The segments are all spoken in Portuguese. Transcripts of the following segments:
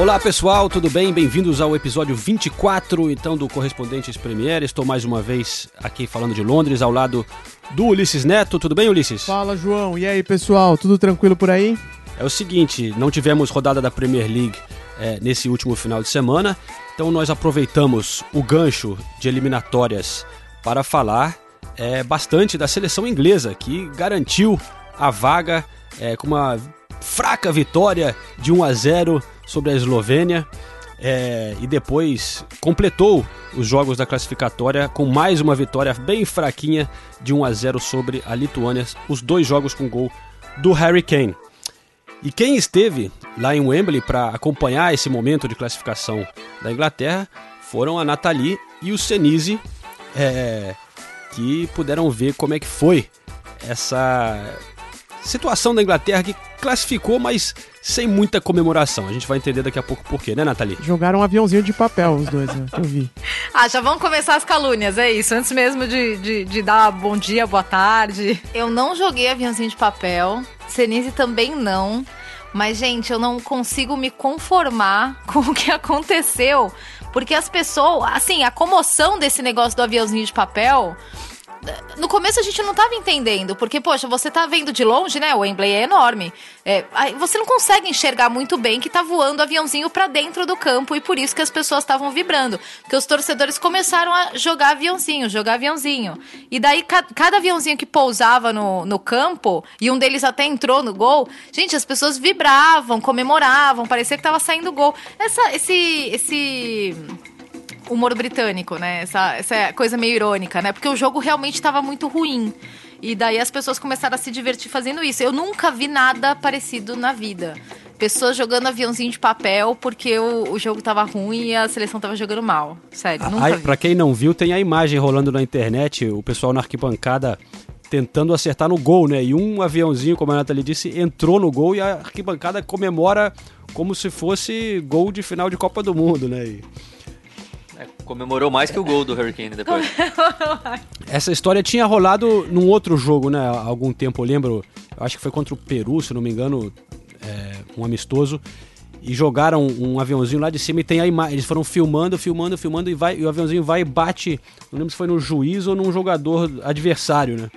Olá pessoal, tudo bem? Bem-vindos ao episódio 24 então do Correspondentes Premier. Estou mais uma vez aqui falando de Londres ao lado do Ulisses Neto. Tudo bem, Ulisses? Fala, João. E aí, pessoal? Tudo tranquilo por aí? É o seguinte, não tivemos rodada da Premier League é, nesse último final de semana, então nós aproveitamos o gancho de eliminatórias para falar é, bastante da seleção inglesa, que garantiu a vaga é, com uma fraca vitória de 1 a 0 sobre a Eslovênia é, e depois completou os jogos da classificatória com mais uma vitória bem fraquinha de 1 a 0 sobre a Lituânia, os dois jogos com gol do Harry Kane. E quem esteve lá em Wembley para acompanhar esse momento de classificação da Inglaterra foram a Nathalie e o Senise, é, que puderam ver como é que foi essa situação da Inglaterra que classificou, mas sem muita comemoração. A gente vai entender daqui a pouco por quê, né, Nathalie? Jogaram um aviãozinho de papel, os dois, né, que eu vi. Ah, já vão começar as calúnias, é isso. Antes mesmo de, de, de dar bom dia, boa tarde. Eu não joguei aviãozinho de papel. Senise também não. Mas, gente, eu não consigo me conformar com o que aconteceu. Porque as pessoas, assim, a comoção desse negócio do aviãozinho de papel no começo a gente não estava entendendo, porque, poxa, você tá vendo de longe, né? O Wembley é enorme. É, você não consegue enxergar muito bem que tá voando aviãozinho para dentro do campo e por isso que as pessoas estavam vibrando. Porque os torcedores começaram a jogar aviãozinho, jogar aviãozinho. E daí, ca cada aviãozinho que pousava no, no campo, e um deles até entrou no gol, gente, as pessoas vibravam, comemoravam, parecia que tava saindo gol. Essa, esse, esse humor britânico, né? Essa, essa coisa meio irônica, né? Porque o jogo realmente estava muito ruim. E daí as pessoas começaram a se divertir fazendo isso. Eu nunca vi nada parecido na vida. Pessoas jogando aviãozinho de papel porque o, o jogo tava ruim e a seleção tava jogando mal. Sério, nunca vi. Pra quem não viu, tem a imagem rolando na internet, o pessoal na arquibancada tentando acertar no gol, né? E um aviãozinho, como a Nathalie disse, entrou no gol e a arquibancada comemora como se fosse gol de final de Copa do Mundo, né? E É, comemorou mais que o gol do Hurricane depois. Essa história tinha rolado num outro jogo, né? Há algum tempo, eu lembro. Eu acho que foi contra o Peru, se não me engano, é, um amistoso. E jogaram um aviãozinho lá de cima e tem a imagem. Eles foram filmando, filmando, filmando e, vai, e o aviãozinho vai e bate. Não lembro se foi no juiz ou num jogador adversário, né?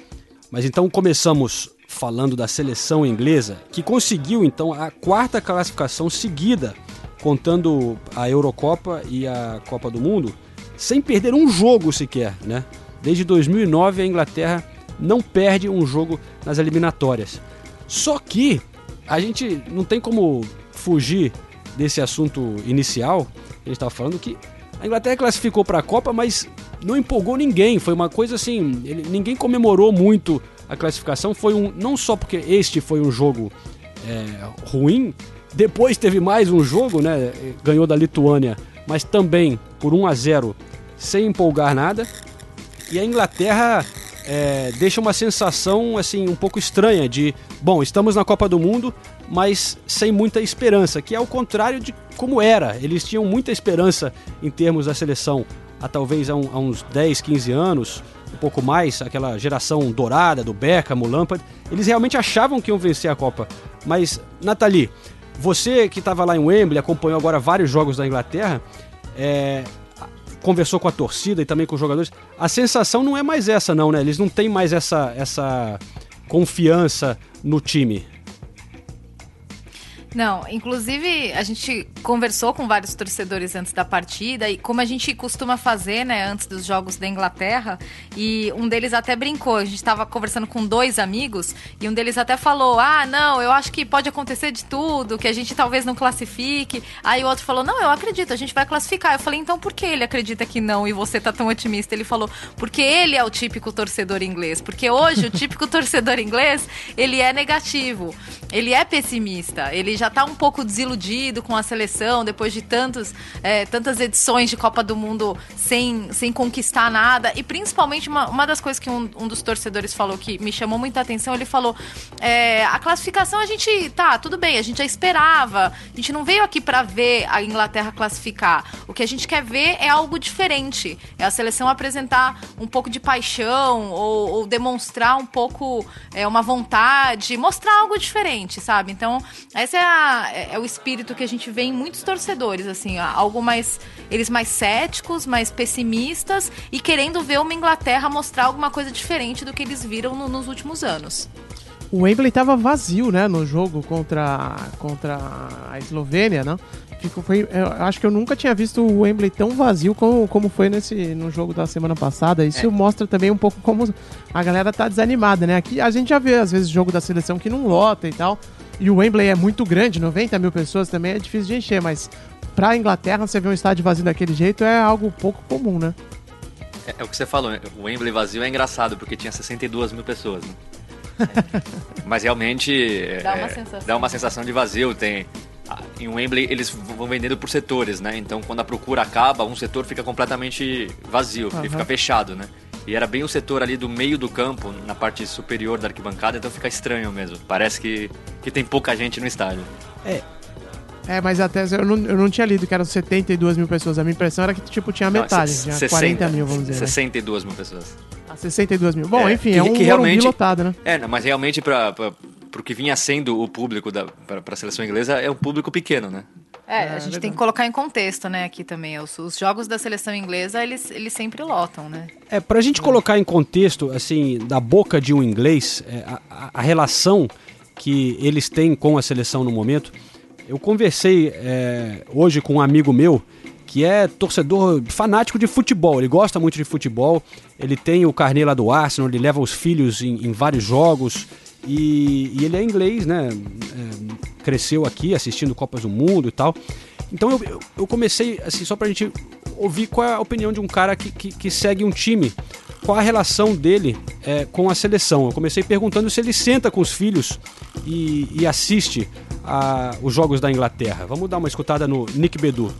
Mas então começamos falando da seleção inglesa, que conseguiu então a quarta classificação seguida, contando a Eurocopa e a Copa do Mundo, sem perder um jogo sequer, né? Desde 2009 a Inglaterra não perde um jogo nas eliminatórias. Só que a gente não tem como fugir desse assunto inicial. A gente estava falando que a Inglaterra classificou para a Copa, mas não empolgou ninguém. Foi uma coisa assim, ele- ninguém comemorou muito a classificação. Foi um não só porque este foi um jogo é, ruim, depois teve mais um jogo, né? Ganhou da Lituânia, mas também por 1 a 0 sem empolgar nada. E a Inglaterra é, deixa uma sensação assim um pouco estranha de, bom, estamos na Copa do Mundo, mas sem muita esperança, que é o contrário de como era. Eles tinham muita esperança em termos da seleção há talvez há, um- há uns 10, 15 anos, um pouco mais, aquela geração dourada do Beckham, o Lampard. Eles realmente achavam que iam vencer a Copa. Mas, Nathalie, você que estava lá em Wembley, acompanhou agora vários jogos da Inglaterra, é, conversou com a torcida e também com os jogadores. A sensação não é mais essa, não, né? Eles não têm mais essa, essa confiança no time. Não, inclusive a gente conversou com vários torcedores antes da partida e como a gente costuma fazer, né, antes dos jogos da Inglaterra, e um deles até brincou, a gente estava conversando com dois amigos e um deles até falou: "Ah, não, eu acho que pode acontecer de tudo, que a gente talvez não classifique". Aí o outro falou: "Não, eu acredito, a gente vai classificar". Eu falei: "Então por que ele acredita que não e você tá tão otimista?". Ele falou: "Porque ele é o típico torcedor inglês, porque hoje o típico torcedor inglês, ele é negativo, ele é pessimista, ele já já tá um pouco desiludido com a seleção depois de tantos, é, tantas edições de Copa do Mundo sem, sem conquistar nada. E principalmente uma, uma das coisas que um, um dos torcedores falou que me chamou muita atenção, ele falou: é, a classificação a gente, tá, tudo bem, a gente já esperava, a gente não veio aqui para ver a Inglaterra classificar. O que a gente quer ver é algo diferente. É a seleção apresentar um pouco de paixão ou, ou demonstrar um pouco é, uma vontade, mostrar algo diferente, sabe? Então, esse é, a- é- é o espírito que a gente vê em muitos torcedores, assim, algo mais. Eles mais céticos, mais pessimistas e querendo ver uma Inglaterra mostrar alguma coisa diferente do que eles viram no- nos últimos anos. O Wembley tava vazio, né, no jogo contra, contra a Eslovênia, né? Ficou, foi, eu acho que eu nunca tinha visto o Wembley tão vazio como, como foi nesse, no jogo da semana passada. Isso mostra também um pouco como a galera tá desanimada, né? Aqui a gente já vê, às vezes, jogo da seleção que não lota e tal. E o Wembley é muito grande, 90 mil pessoas também é difícil de encher, mas pra Inglaterra, você ver um estádio vazio daquele jeito é algo pouco comum, né? É, é o que você falou, né? o Wembley vazio é engraçado, porque tinha 62 mil pessoas, né? Mas realmente é, Dá uma é, sensação. dá uma sensação de vazio. Tem, ah, em Wembley eles vão vendendo por setores, né? Então quando a procura acaba, um setor fica completamente vazio, ele Aham. fica fechado, né? E era bem o setor ali do meio do campo, na parte superior da arquibancada, então fica estranho mesmo. Parece que, que tem pouca gente no estádio. É, mas até eu não, eu não tinha lido que eram 72 mil pessoas. A minha impressão era que, tipo, tinha metade, tinha 60, 40 mil, vamos dizer. Né? 62 mil pessoas. Ah, 62 mil. Bom, É, enfim, que- é um que realmente- lotado, né? É, mas realmente para o que vinha sendo o público da, para a seleção inglesa é um público pequeno, né? É, a gente verdade. tem que colocar em contexto, né, aqui também. Os, os jogos da seleção inglesa, eles, eles sempre lotam, né? É, pra gente colocar em contexto, assim, da boca de um inglês, é, a, a- a relação que eles têm com a seleção no momento, eu conversei é, hoje com um amigo meu que é torcedor fanático de futebol, ele gosta muito de futebol, ele tem o carnê lá do Arsenal, ele leva os filhos em, em vários jogos e, e ele é inglês, né? É, cresceu aqui assistindo Copas do Mundo e tal. Então eu, eu, comecei, assim, só pra gente ouvir qual é a opinião de um cara que, que, que segue um time, qual a relação dele é, com a seleção. Eu comecei perguntando se ele senta com os filhos e, e assiste a, os jogos da Inglaterra. Vamos dar uma escutada no Nick Bedu.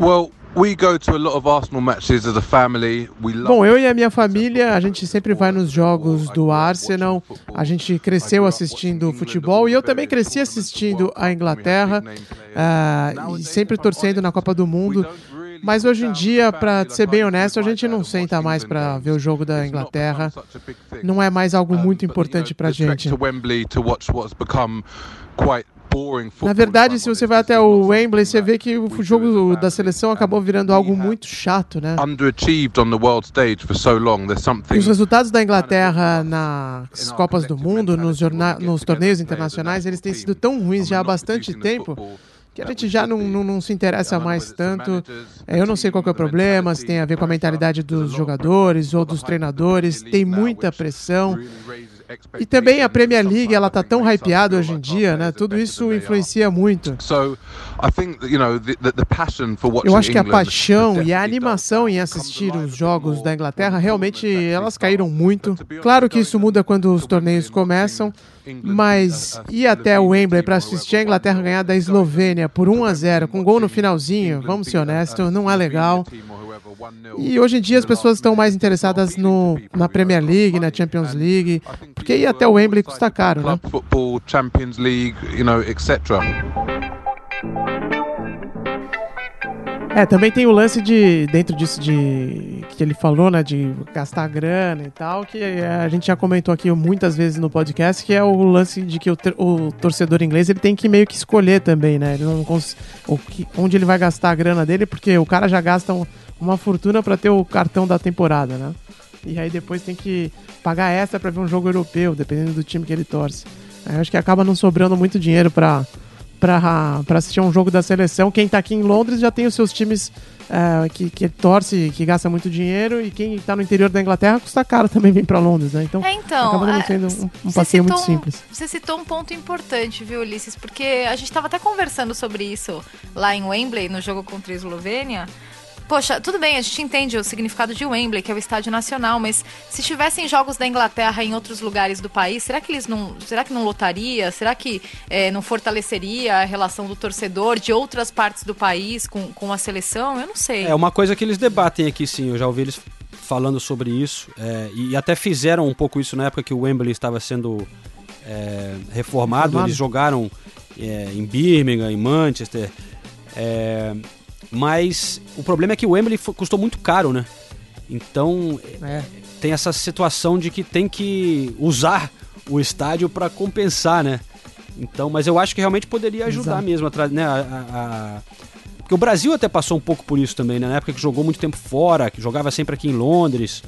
Well, we go to a lot of Arsenal matches as a family. We love Bom, eu e a minha família, a gente sempre vai nos jogos do Arsenal. A gente cresceu assistindo futebol e eu também cresci assistindo a Inglaterra ah, e sempre torcendo na Copa do Mundo. Mas hoje em dia, pra ser bem honesto, a gente não senta mais pra ver o jogo da Inglaterra. Não é mais algo muito importante pra gente. Na verdade, se você vai até o Wembley, você vê que o jogo da seleção acabou virando algo muito chato, né? E os resultados da Inglaterra nas Copas do Mundo, nos, nos torneios internacionais, eles têm sido tão ruins já há bastante tempo que a gente já não, não, não se interessa mais tanto. Eu não sei qual que é o problema, se tem a ver com a mentalidade dos jogadores ou dos treinadores, tem muita pressão. E também a Premier League, ela tá tão hypeada hoje em dia, né? Tudo isso influencia muito. So, I think that, you know the, the, the passion for watching Eu acho que a paixão e a animação em assistir os jogos da Inglaterra realmente elas caíram muito. Claro que isso muda quando os torneios começam, mas ir até o Wembley para assistir a Inglaterra ganhar da Eslovênia por 1 a 0 com gol no finalzinho, vamos ser honestos, não é legal. E hoje em dia as pessoas estão mais interessadas no, na Premier League, na Champions League, porque ir até o Wembley custa caro, né? É, também tem o lance de, dentro disso de, que ele falou, né, de gastar grana e tal, que é, a gente já comentou aqui muitas vezes no podcast, que é o lance de que o, o torcedor inglês, ele tem que meio que escolher também, né, ele não o que, onde ele vai gastar a grana dele, porque o cara já gasta um- uma fortuna pra ter o cartão da temporada, né, e aí depois tem que pagar extra pra ver um jogo europeu, dependendo do time que ele torce. Eu acho que acaba não sobrando muito dinheiro pra pra assistir um jogo da seleção. Quem tá aqui em Londres já tem os seus times eh, que, que torce, que gasta muito dinheiro, e quem tá no interior da Inglaterra custa caro também vir pra Londres, né? Então, É, então. acaba não é, sendo um, um passeio muito um- simples. Você citou um ponto importante, viu, Ulisses? Porque a gente estava até conversando sobre isso lá em Wembley, no jogo contra a Eslovênia. Poxa, tudo bem, a gente entende o significado de Wembley, que é o estádio nacional, mas se tivessem jogos da Inglaterra em outros lugares do país, será que eles não, será que não lotaria? Será que é, não fortaleceria a relação do torcedor de outras partes do país com, com a seleção? Eu não sei. É uma coisa que eles debatem aqui, sim. Eu já ouvi eles falando sobre isso é, e até fizeram um pouco isso na época que o Wembley estava sendo é, reformado. Reformado. Eles jogaram é, em Birmingham, em Manchester. é, mas o problema é que o Wembley custou muito caro, né? Então É. tem essa situação de que tem que usar o estádio para compensar, né? Então, mas eu acho que realmente poderia ajudar Exato. mesmo a, né, a- a- Porque o Brasil até passou um pouco por isso também, né? Na época que jogou muito tempo fora, que jogava sempre aqui em Londres.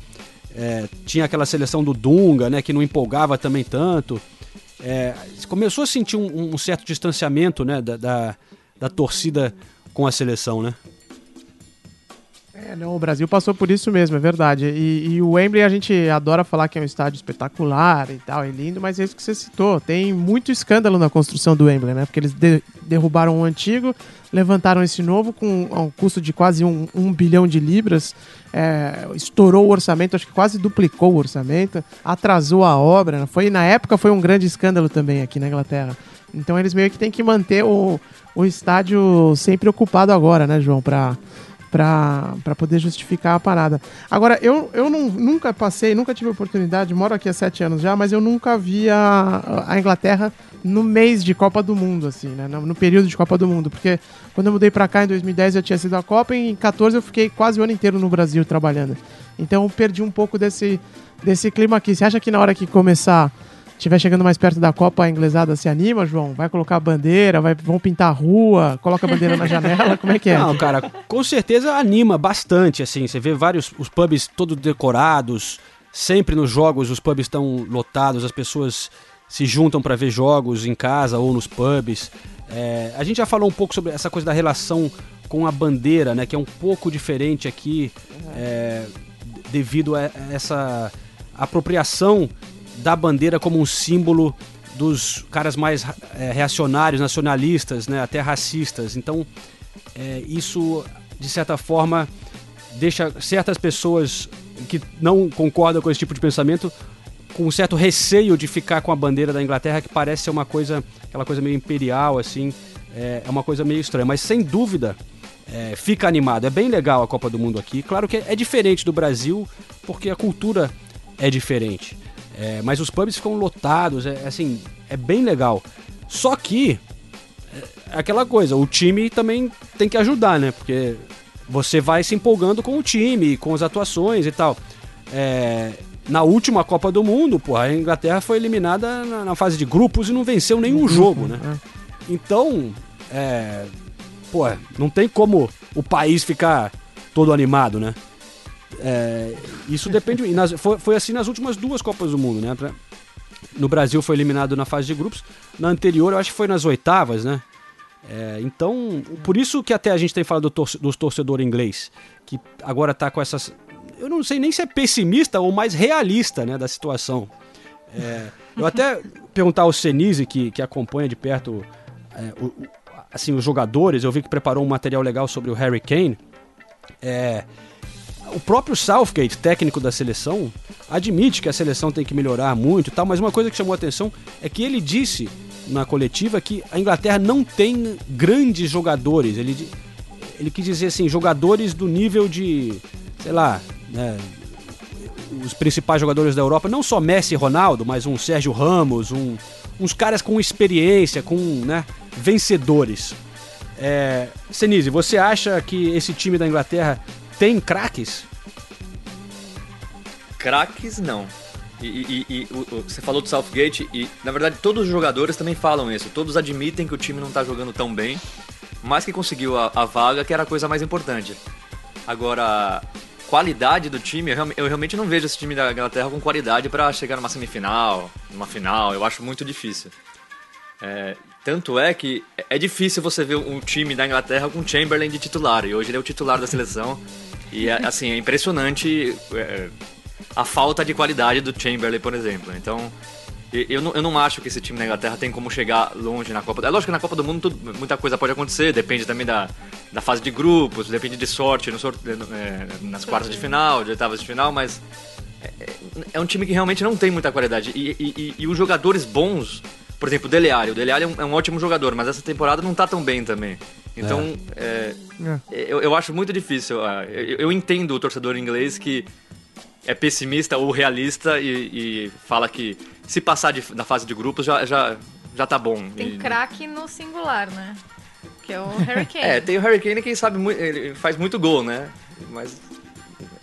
É, tinha aquela seleção do Dunga, né? Que não empolgava também tanto. É, começou a sentir um, um certo distanciamento, né? Da, da, da torcida com a seleção, né? É, não, o Brasil passou por isso mesmo, é verdade. E, e o Wembley a gente adora falar que é um estádio espetacular e tal, é lindo, mas é isso que você citou. Tem muito escândalo na construção do Wembley, né? Porque eles de- derrubaram o antigo, levantaram esse novo com um custo de quase um, um bilhão de libras, é, estourou o orçamento, acho que quase duplicou o orçamento, atrasou a obra. Foi, na época foi um grande escândalo também aqui na Inglaterra. Então eles meio que têm que manter o, o estádio sempre ocupado agora, né, João? Pra, pra poder justificar a parada. Agora, eu, eu não- nunca passei, nunca tive oportunidade, moro aqui há sete anos já, mas eu nunca vi a, a Inglaterra no mês de Copa do Mundo, assim, né? No, no período de Copa do Mundo. Porque quando eu mudei pra cá em 2010 eu tinha sido a Copa e em 14 eu fiquei quase o ano inteiro no Brasil trabalhando. Então eu perdi um pouco desse, desse clima aqui. Você acha que na hora que começar estiver chegando mais perto da Copa, a inglesada se anima, João? Vai colocar a bandeira, vai, vão pintar a rua, coloca a bandeira na janela, como é que é? Não, cara, com certeza anima bastante, assim. Você vê vários os pubs todos decorados, sempre nos jogos os pubs estão lotados, as pessoas se juntam para ver jogos em casa ou nos pubs. É, a gente já falou um pouco sobre essa coisa da relação com a bandeira, né, que é um pouco diferente aqui, é, devido a essa apropriação da bandeira como um símbolo dos caras mais é, reacionários, nacionalistas, né, até racistas. Então, é, isso, de certa forma, deixa certas pessoas que não concordam com esse tipo de pensamento com um certo receio de ficar com a bandeira da Inglaterra, que parece ser uma coisa, aquela coisa meio imperial, assim, é, é uma coisa meio estranha. Mas, sem dúvida, é, fica animado. É bem legal a Copa do Mundo aqui. Claro que é diferente do Brasil, porque a cultura é diferente. É, mas os pubs ficam lotados, é assim, é bem legal. Só que é aquela coisa, o time também tem que ajudar, né? Porque você vai se empolgando com o time, com as atuações e tal. É, na última Copa do Mundo, pô, a Inglaterra foi eliminada na, na fase de grupos e não venceu nenhum jogo, né? Então, é, pô, não tem como o país ficar todo animado, né? É, isso depende. nas- foi, foi assim nas últimas duas Copas do Mundo, né? No Brasil foi eliminado na fase de grupos. Na anterior, eu acho que foi nas oitavas, né? É, então, por isso que até a gente tem falado do dos torcedor inglês, que agora tá com essas. Eu não sei nem se é pessimista ou mais realista, né, da situação. É, eu até perguntar ao Senise, que, que acompanha de perto é, o- o- assim, os jogadores, eu vi que preparou um material legal sobre o Harry Kane. É, o próprio Southgate, técnico da seleção, admite que a seleção tem que melhorar muito e tal, mas uma coisa que chamou a atenção é que ele disse na coletiva que a Inglaterra não tem grandes jogadores. Ele, ele quis dizer assim, jogadores do nível de, sei lá, né, os principais jogadores da Europa, não só Messi e Ronaldo, mas um Sérgio Ramos, um- uns caras com experiência, com né, vencedores. É, Senise, você acha que esse time da Inglaterra tem craques? Craques, não. E, e- e- o- você falou do Southgate e, na verdade, todos os jogadores também falam isso. Todos admitem que o time não tá jogando tão bem, mas que conseguiu a, a vaga, que era a coisa mais importante. Agora, qualidade do time, eu, eu realmente não vejo esse time da Inglaterra com qualidade para chegar numa semifinal, numa final. Eu acho muito difícil. É, tanto é que é difícil você ver um time da Inglaterra com Chamberlain de titular. E hoje ele é o titular da seleção. E é, assim, é impressionante é, a falta de qualidade do Chamberlain, por exemplo. Então, Eu não, eu não acho que esse time da Inglaterra tem como chegar longe na Copa. É lógico que na Copa do Mundo tudo- muita coisa pode acontecer, depende também da, da fase de grupos, depende de sorte no sor- é, nas quartas de final, de oitavas de final, mas é, é- é um time que realmente não tem muita qualidade. E, e- e- e os jogadores bons, por exemplo, o Dele. O Dele é um, é um ótimo jogador, mas essa temporada não tá tão bem também. Então, é, eu, eu acho muito difícil. ah, Eu, eu entendo o torcedor inglês que é pessimista ou realista e, e fala que se passar de- da fase de grupos já, já, já tá bom. Tem E- craque no singular, né? Que é o Harry Kane. É, tem o Harry Kane que sabe muito, ele faz muito gol, né? Mas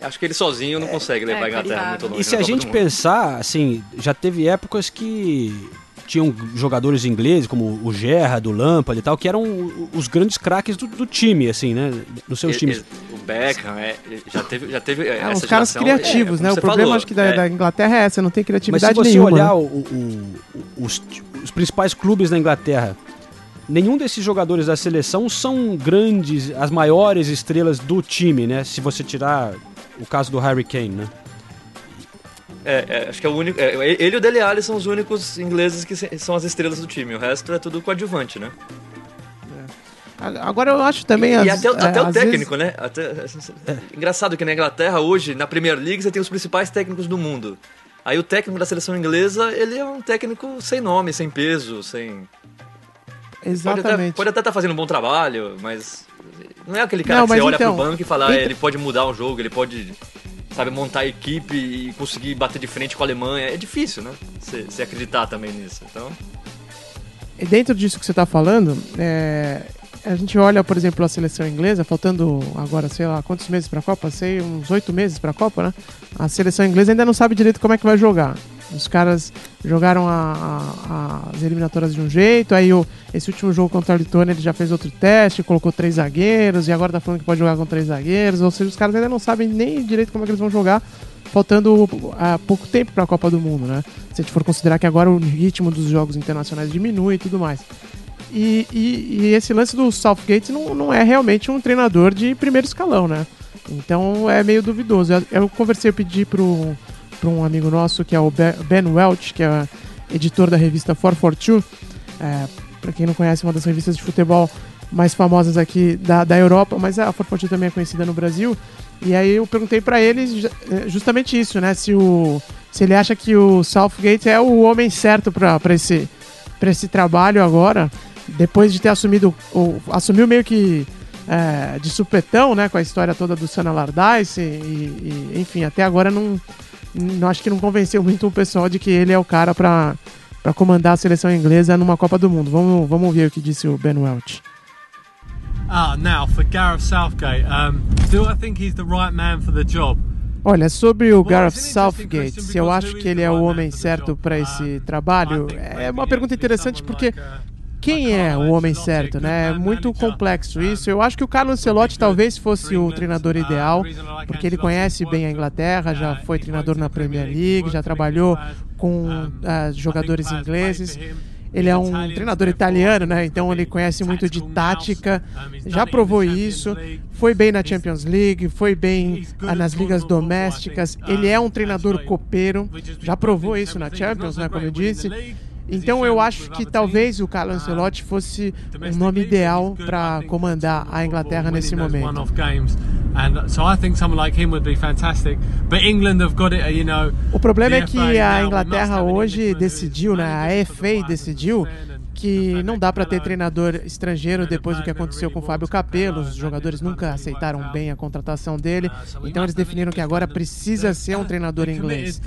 acho que ele sozinho não consegue levar a Inglaterra muito longe. E se na a gente pensar, assim, já teve épocas que tinham jogadores ingleses, como o Gerrard, o Lampard e tal, que eram os grandes craques do, do time, assim, né? Nos seus E- times. e- O Beckham, é, já teve, já teve é, essa os caras criativos, é, né? O problema, falou, acho que da, é, da Inglaterra é essa, não tem Mas se criatividade você nenhuma. olhar o- o- o- os, os principais clubes da Inglaterra, nenhum desses jogadores da seleção são grandes, as maiores estrelas do time, né? Se você tirar o caso do Harry Kane, né? É, é, acho que é o único. é, ele e o Dele Alli são os únicos ingleses que são as estrelas do time. O resto é tudo coadjuvante, né? Agora eu acho também... e as- até, o- é, até o às técnico, vezes- né? Até- Engraçado que na Inglaterra, hoje, na Premier League, você tem os principais técnicos do mundo. Aí o técnico da seleção inglesa, ele é um técnico sem nome, sem peso, sem. Pode até Exatamente. pode até estar fazendo um bom trabalho, mas. Não é aquele cara Não, que você olha então, pro banco e fala, ah, ele pode mudar um jogo, ele pode, sabe, montar equipe e conseguir bater de frente com a Alemanha. É difícil, né? Você acreditar também nisso. Então. E dentro disso que você está falando, é, a gente olha, por exemplo, a seleção inglesa, faltando agora, sei lá, quantos meses para a Copa? Sei, uns oito meses para a Copa, né? A seleção inglesa ainda não sabe direito como é que vai jogar. Os caras jogaram a- a- as eliminatórias de um jeito, aí o, esse último jogo contra a Letônia ele já fez outro teste, colocou três zagueiros, e agora tá falando que pode jogar com três zagueiros, ou seja, os caras ainda não sabem nem direito como é que eles vão jogar, faltando ah, pouco tempo para a Copa do Mundo, né? Se a gente for considerar que agora o ritmo dos jogos internacionais diminui e tudo mais. E, e- e esse lance do Southgate não, não é realmente um treinador de primeiro escalão, né? Então é meio duvidoso. Eu, eu conversei, eu pedi pro, pro um amigo nosso, que é o Be- Ben Welch, que é editor da revista 442. É, para quem não conhece, uma das revistas de futebol mais famosas aqui da, da Europa, mas a 442 também é conhecida no Brasil. E aí eu perguntei pra ele eh, justamente isso, né? Se, o, se ele acha que o Southgate é o homem certo pra esse, esse trabalho agora, depois de ter assumido, o, assumiu meio que é, de supetão, né? Com a história toda do Sana Allardyce e, e, enfim, até agora não acho que não convenceu muito o pessoal de que ele é o cara pra, pra comandar a seleção inglesa numa Copa do Mundo. Vamos, vamos ouvir o que disse o Ben Welch. Ah, now for Gareth Southgate. Um, do I think he's the right man for the job? Olha, sobre o Gareth Southgate, se eu acho que ele é o homem certo para esse trabalho, é uma pergunta interessante porque quem é o homem certo, né? É muito complexo isso. Eu acho que o Carlo Ancelotti talvez fosse o treinador ideal, porque ele conhece bem a Inglaterra, já foi treinador na Premier League, já trabalhou com ah, jogadores ingleses. Ele é um treinador italiano, né? Então ele conhece muito de tática, já provou isso, foi bem na Champions League, foi bem ah, nas ligas domésticas. Ele é um treinador copeiro, já provou isso na Champions, né? Como eu disse. Então eu acho que talvez o Carlo Ancelotti fosse o nome ideal para comandar a Inglaterra nesse momento. Uh. O problema é que a Inglaterra hoje decidiu, né? A FA decidiu que não dá para ter treinador estrangeiro depois do que aconteceu com o Fábio Capello. Os jogadores nunca aceitaram bem a contratação dele, então eles definiram que agora precisa ser um treinador inglês.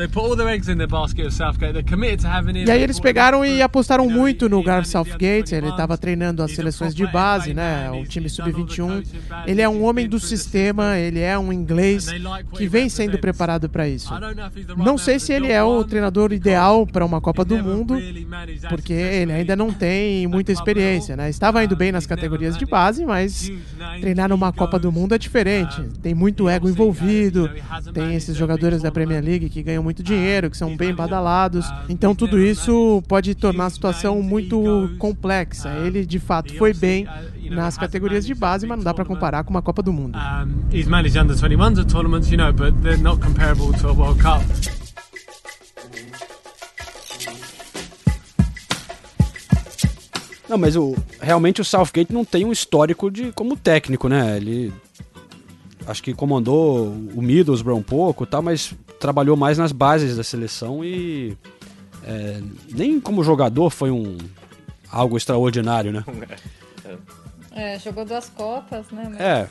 E aí eles pegaram e apostaram muito no Gareth Southgate. Ele estava treinando as seleções de base, né? O time sub-21. Ele é um homem do sistema, ele é um inglês que vem sendo preparado para isso. Não sei se ele é o treinador ideal para uma Copa do Mundo, porque ele ainda não tem muita experiência, né? Estava indo bem nas categorias de base, mas treinar numa Copa do Mundo é diferente. Tem muito ego envolvido, tem esses jogadores da Premier League que ganham muito dinheiro, que são bem badalados. Então tudo isso pode tornar a situação muito complexa. Ele de fato foi bem nas categorias de base, mas não dá para comparar com uma Copa do Mundo. Um, he's managed under 21s at tournaments, you know, but they're not comparable to a World Cup. Não, mas o, realmente o Southgate não tem um histórico de como técnico, né? Ele acho que comandou o Middlesbrough um pouco, tal, mas trabalhou mais nas bases da seleção e é, nem como jogador foi um algo extraordinário, né? É, jogou duas copas, né? Mas- É,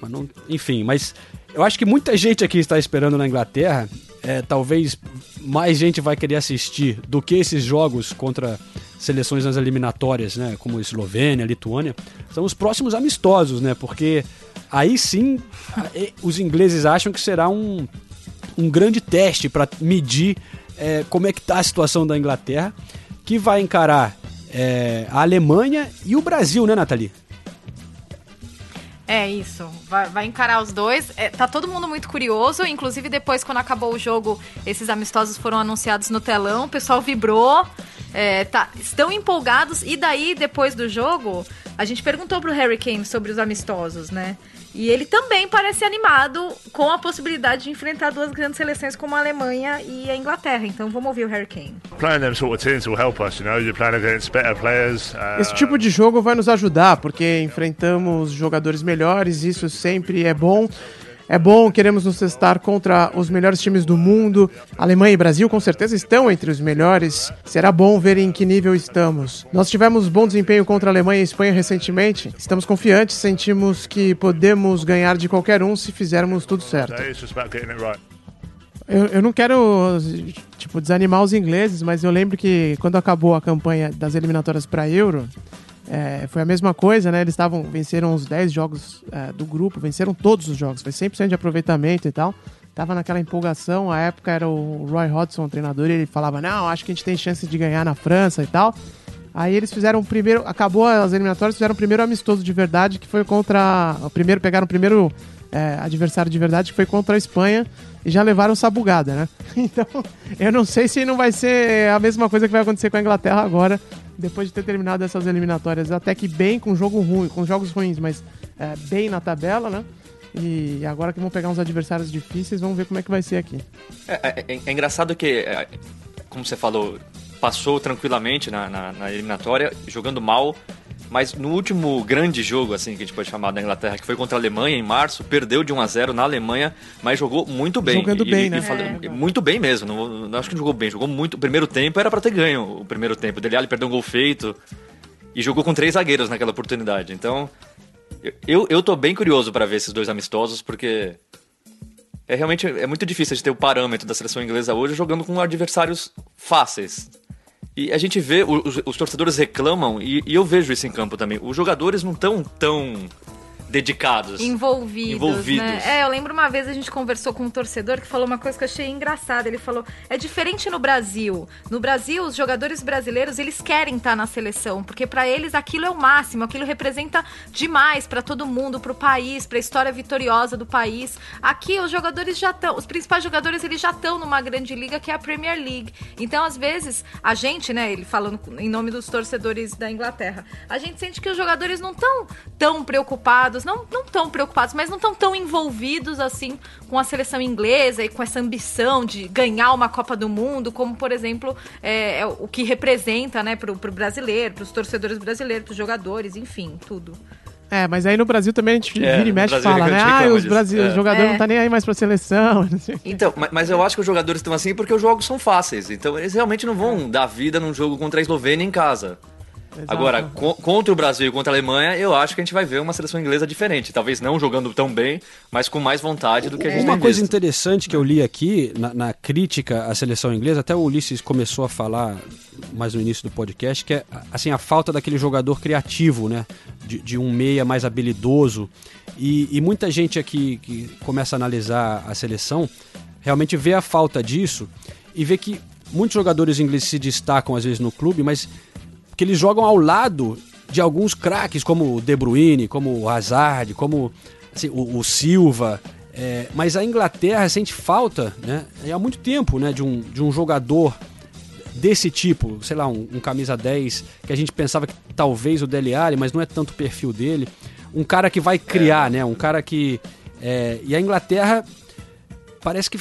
mas não, enfim, mas eu acho que muita gente aqui está esperando na Inglaterra. É, talvez mais gente vai querer assistir do que esses jogos contra seleções nas eliminatórias, né? Como Eslovênia, Lituânia. São os próximos amistosos, né? Porque aí sim a- e- os ingleses acham que será um, um grande teste para medir é, como é que tá a situação da Inglaterra, que vai encarar é, a Alemanha e o Brasil, né, Nathalie? É isso, vai, vai encarar os dois. É, tá todo mundo muito curioso, inclusive depois, quando acabou o jogo, esses amistosos foram anunciados no telão, o pessoal vibrou, é, tá, estão empolgados. E daí, depois do jogo, a gente perguntou pro Harry Kane sobre os amistosos, né? E ele também parece animado com a possibilidade de enfrentar duas grandes seleções como a Alemanha e a Inglaterra. Então vamos ouvir o Harry Kane. playing them sort of teams will help us. You know, you're playing against better players. Uh, Esse tipo de jogo vai nos ajudar, porque enfrentamos jogadores melhores, isso sempre é bom. É bom, queremos nos testar contra os melhores times do mundo. Alemanha e Brasil com certeza estão entre os melhores. Será bom ver em que nível estamos. Nós tivemos bom desempenho contra a Alemanha e Espanha recentemente. Estamos confiantes, sentimos que podemos ganhar de qualquer um se fizermos tudo certo. Eu, eu não quero, tipo, desanimar os ingleses, mas eu lembro que quando acabou a campanha das eliminatórias para Euro, é, foi a mesma coisa, né? Eles estavam venceram os 10 jogos é, do grupo, venceram todos os jogos, foi 100% de aproveitamento e tal. Tava naquela empolgação, a época era o Roy Hodgson, o treinador, e ele falava: "Não, acho que a gente tem chance de ganhar na França e tal". Aí eles fizeram o primeiro, acabou as eliminatórias, fizeram o primeiro amistoso de verdade, que foi contra, o primeiro pegaram o primeiro é, adversário de verdade, que foi contra a Espanha, e já levaram sabugada, né? Então, eu não sei se não vai ser a mesma coisa que vai acontecer com a Inglaterra agora, depois de ter terminado essas eliminatórias, até que bem com jogo ruim, com jogos ruins, mas é, bem na tabela, né? E agora que vão pegar uns adversários difíceis, vamos ver como é que vai ser aqui. É, é- é engraçado que, é, como você falou, passou tranquilamente na, na- na eliminatória, jogando mal, mas no último grande jogo, assim, que a gente pode chamar da Inglaterra, que foi contra a Alemanha em março, perdeu de 1 a 0 na Alemanha, mas jogou muito bem. Jogando E- bem, e- né? e É. muito bem mesmo, não, não acho que não jogou bem, jogou muito. O primeiro tempo era pra ter ganho o primeiro tempo. O Dele Alli perdeu um gol feito e jogou com três zagueiros naquela oportunidade. Então, eu- eu, tô bem curioso pra ver esses dois amistosos, porque é realmente é muito difícil de ter o parâmetro da seleção inglesa hoje jogando com adversários fáceis. E a gente vê, os, os torcedores reclamam, e, e eu vejo isso em campo também. Os jogadores não estão tão dedicados. Envolvidos, Envolvidos. né? É, eu lembro uma vez a gente conversou com um torcedor que falou uma coisa que eu achei engraçada. Ele falou: é diferente no Brasil. No Brasil, os jogadores brasileiros eles querem estar na seleção, porque pra eles aquilo é o máximo, aquilo representa demais pra todo mundo, pro país, pra história vitoriosa do país. Aqui os jogadores já estão, os principais jogadores eles já estão numa grande liga que é a Premier League. Então, às vezes, a gente, né, ele falando em nome dos torcedores da Inglaterra, a gente sente que os jogadores não estão tão preocupados, não não tão preocupados, mas não estão tão envolvidos assim com a seleção inglesa e com essa ambição de ganhar uma Copa do Mundo, como por exemplo é, é o que representa, né, pro, pro brasileiro, pros torcedores brasileiros, pros jogadores, enfim, tudo. É, mas aí no Brasil também a gente É, vira e mexe e fala, né? Ah, os, disso. Brasil, É. os jogadores É. não tá nem aí mais pra seleção. Então, ma- mas eu acho que os jogadores estão assim porque os jogos são fáceis. Então eles realmente não vão dar vida num jogo contra a Eslovênia em casa. Exato. Agora, co- contra o Brasil e contra a Alemanha, eu acho que a gente vai ver uma seleção inglesa diferente. Talvez não jogando tão bem, mas com mais vontade do que a gente Uma tem coisa visto. interessante que eu li aqui na, na crítica à seleção inglesa, até o Ulisses começou a falar mais no início do podcast, que é assim a falta daquele jogador criativo, né? De, de um meia mais habilidoso. E, e muita gente aqui que começa a analisar a seleção realmente vê a falta disso e vê que muitos jogadores ingleses se destacam às vezes no clube, mas que eles jogam ao lado de alguns craques, como o De Bruyne, como o Hazard, como assim, o, o Silva. É, mas a Inglaterra sente falta, né, há muito tempo, né, de um, de um jogador desse tipo, sei lá, um, um camisa 10, que a gente pensava que talvez o Dele Alli, mas não é tanto o perfil dele. Um cara que vai criar, né, um cara que... é, e a Inglaterra parece que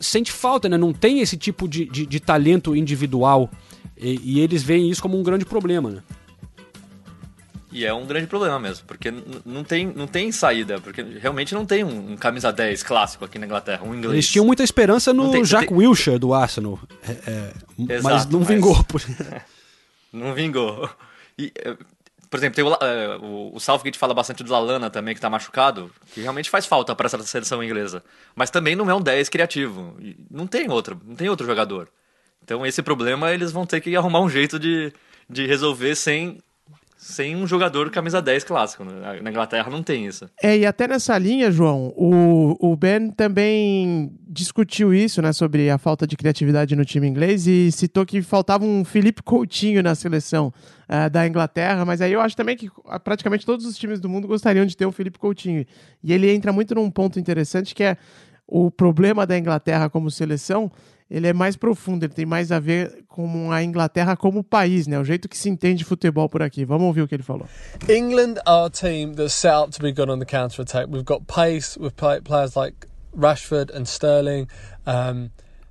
sente falta, né? Não tem esse tipo de, de, de talento individual. E, e eles veem isso como um grande problema, né? E é um grande problema mesmo, porque não tem, não tem saída, porque realmente não tem um, um camisa 10 clássico aqui na Inglaterra, um inglês. Eles tinham muita esperança no Não tem- não Jack tem- Wilshere do Arsenal, é, é, mas Exato, não mas- vingou. Por... Não vingou. E, eh, por exemplo, tem o, eh, o, o Southgate fala bastante do Lalana também, que tá machucado, que realmente faz falta para essa seleção inglesa. Mas também não é um 10 criativo. Não tem outro, não tem outro jogador. Então esse problema eles vão ter que arrumar um jeito de, de resolver sem, sem um jogador camisa 10 clássico. né? Na Inglaterra não tem isso. É, e até nessa linha, João, o, o Ben também discutiu isso, né, sobre a falta de criatividade no time inglês e citou que faltava um Felipe Coutinho na seleção ah, da Inglaterra, mas aí eu acho também que ah, praticamente todos os times do mundo gostariam de ter o Felipe Coutinho. E ele entra muito num ponto interessante que é o problema da Inglaterra como seleção, ele é mais profundo, ele tem mais a ver com a Inglaterra como país, né, o jeito que se entende futebol por aqui. Vamos ouvir o que ele falou. England are a team that's set up to be good on the counter attack. We've got pace with play- players like Rashford and Sterling. Um,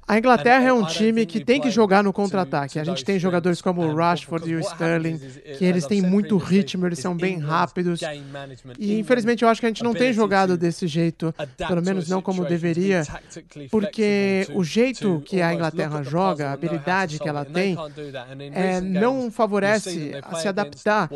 A Inglaterra é um time que tem que jogar no contra-ataque. A gente tem jogadores como o strengths. Rashford e o Sterling, que eles as têm muito ritmo, eles são bem England's rápidos. E infelizmente eu acho que a gente não tem jogado desse jeito, pelo menos não como deveria, porque o to- jeito to que a Inglaterra joga, a habilidade que ela tem, é, não favorece a se adaptar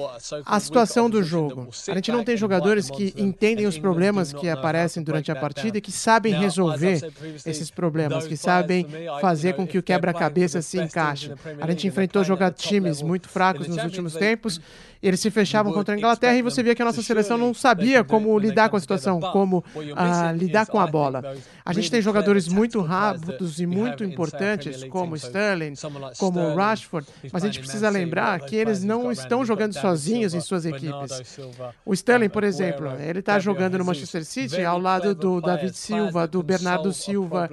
à situação do jogo. A gente não tem jogadores que entendem os problemas que aparecem durante a partida e que sabem resolver esses problemas, que sabem fazer com que o quebra-cabeça se encaixe. A gente enfrentou jogar times muito fracos nos últimos tempos eles se fechavam contra a Inglaterra e você via que a nossa seleção não sabia como lidar com a situação, como ah, lidar com a bola. A gente tem jogadores muito rápidos e muito importantes, como Sterling, como Rashford, mas a gente precisa lembrar que eles não estão jogando sozinhos em suas equipes. O Sterling, por exemplo, ele está jogando no. Manchester City ao lado do David Silva, do Bernardo Silva,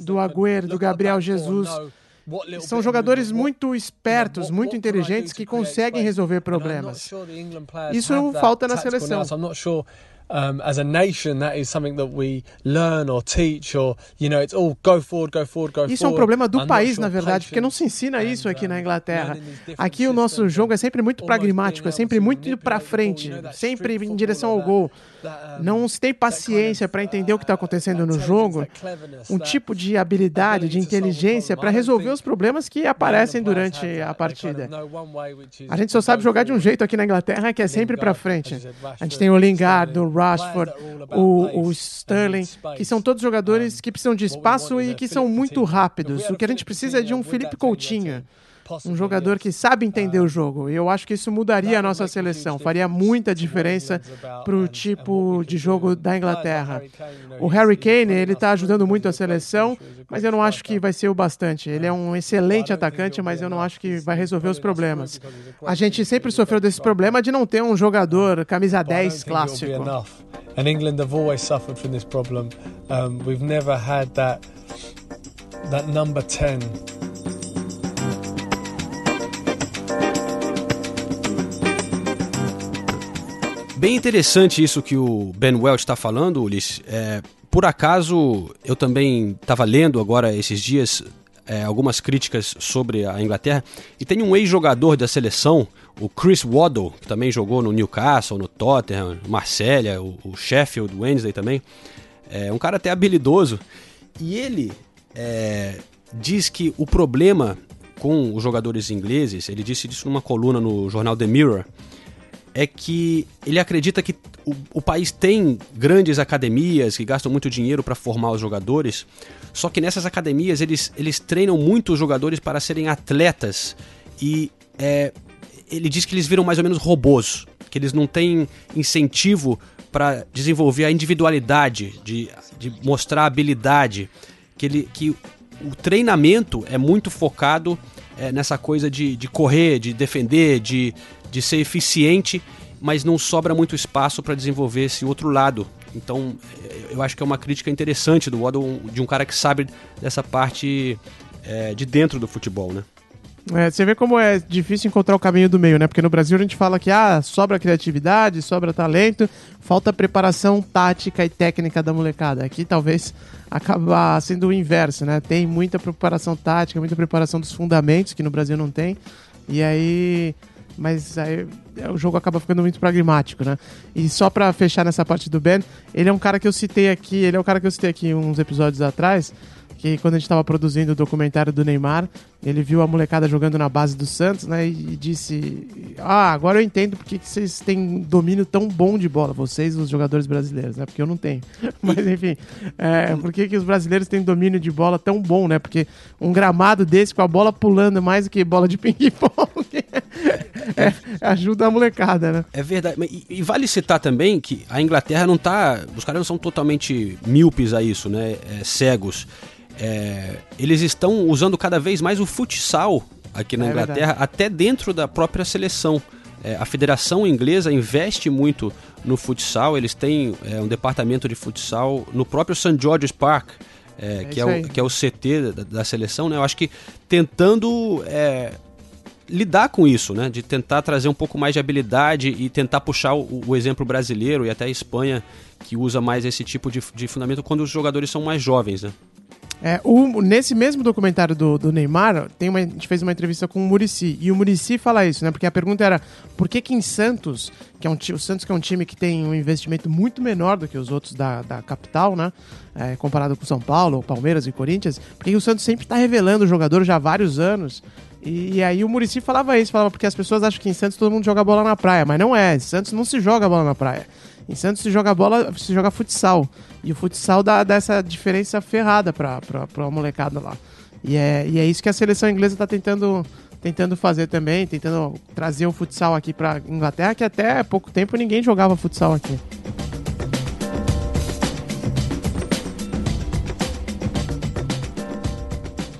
do Agüero, do Gabriel Jesus. São jogadores muito espertos, muito inteligentes que conseguem resolver problemas. Isso falta na seleção. um, as a nation that is something that we learn or teach or you know it's all go forward, go forward, go Isso é um problema do país, na verdade, porque não se ensina isso aqui na Inglaterra. Aqui o nosso jogo é sempre muito pragmático, é sempre muito ball, frente, sempre em direção ao gol. Não se tem paciência para entender o que está acontecendo no jogo, um tipo de habilidade, de inteligência para resolver os problemas que aparecem durante a partida. A gente só sabe jogar de um jeito aqui na Inglaterra que é sempre para frente. A gente tem o Lingard, o Rashford, o, o Sterling, que são todos jogadores que precisam de espaço e que são muito rápidos. O que a gente precisa é de um Felipe Coutinho. Um jogador que sabe entender o jogo. E eu acho que isso mudaria a nossa seleção, faria muita diferença para o tipo de jogo da Inglaterra. O Harry Kane, ele está ajudando muito a seleção, mas eu não acho que vai ser o bastante. Ele é um excelente atacante, mas eu não acho que vai resolver os problemas. A gente sempre sofreu desse problema de não ter um jogador camisa 10 clássico. And England have always suffered from this problem. Um, we've never had that that number 10 Bem interessante isso que o Ben Welch está falando, Ulisses. É, por acaso, eu também estava lendo agora esses dias é, algumas críticas sobre a Inglaterra e tem um ex-jogador da seleção, o Chris Waddle, que também jogou no Newcastle, no Tottenham, Marselha, o, o Sheffield Wednesday também. É um cara até habilidoso. E ele é, diz que o problema com os jogadores ingleses, ele disse isso numa coluna no jornal The Mirror, é que ele acredita que o, o, país tem grandes academias que gastam muito dinheiro para formar os jogadores, só que nessas academias eles, eles treinam muito os jogadores para serem atletas. E é, ele diz que eles viram mais ou menos robôs, que eles não têm incentivo para desenvolver a individualidade, de, de mostrar habilidade, que, ele, que o treinamento é muito focado é, nessa coisa de, de correr, de defender, de, de ser eficiente, mas não sobra muito espaço para desenvolver esse outro lado. Então, eu acho que é uma crítica interessante do Waddle, de um cara que sabe dessa parte é, de dentro do futebol, né? É, você vê como é difícil encontrar o caminho do meio, né? Porque no Brasil a gente fala que ah, sobra criatividade, sobra talento, falta preparação tática e técnica da molecada. Aqui talvez acaba sendo o inverso, né? Tem muita preparação tática, muita preparação dos fundamentos, que no Brasil não tem. E aí mas aí é, o jogo acaba ficando muito pragmático, né? E só pra fechar nessa parte do Ben, ele é um cara que eu citei aqui, ele é o cara que eu citei aqui uns episódios atrás, que quando a gente estava produzindo o documentário do Neymar, ele viu a molecada jogando na base do Santos, né? E disse: Ah, agora eu entendo porque que vocês têm domínio tão bom de bola, vocês, os jogadores brasileiros, né? Porque eu não tenho. Mas enfim, é, por que, que os brasileiros têm domínio de bola tão bom, né? Porque um gramado desse com a bola pulando mais do que bola de ping-pong é, ajuda a molecada, né? É verdade. E, e, vale citar também que a Inglaterra não tá. Os caras não são totalmente míopes a isso, né? É, cegos. É, eles estão usando cada vez mais o futsal aqui na é Inglaterra, verdade. até dentro da própria seleção. É, a Federação Inglesa investe muito no futsal, eles têm é, um departamento de futsal no próprio St. George's Park, é, é, que, é o, que é o CT da, da, seleção, né? Eu acho que tentando lidar com isso, né? De tentar trazer um pouco mais de habilidade e tentar puxar o, o exemplo brasileiro e até a Espanha, que usa mais esse tipo de, de fundamento quando os jogadores são mais jovens, né? É, o, nesse mesmo documentário do, do Neymar, tem uma, a gente fez uma entrevista com o Murici e o Murici fala isso, né? Porque a pergunta era por que que em Santos, que é um o Santos que é um time que tem um investimento muito menor do que os outros da, da capital, né? É, comparado com São Paulo, Palmeiras e Corinthians, porque o Santos sempre está revelando o jogador já há vários anos. E, aí o Murici falava isso, falava porque as pessoas acham que em Santos todo mundo joga bola na praia, mas não é. Em Santos não se joga bola na praia. Em Santos se joga bola, se joga futsal. E o futsal dá, dá essa diferença ferrada pra, pra, pra molecada lá. E é, e é isso que a seleção inglesa está tentando, tentando fazer também, tentando trazer o futsal aqui pra Inglaterra, que até pouco tempo ninguém jogava futsal aqui.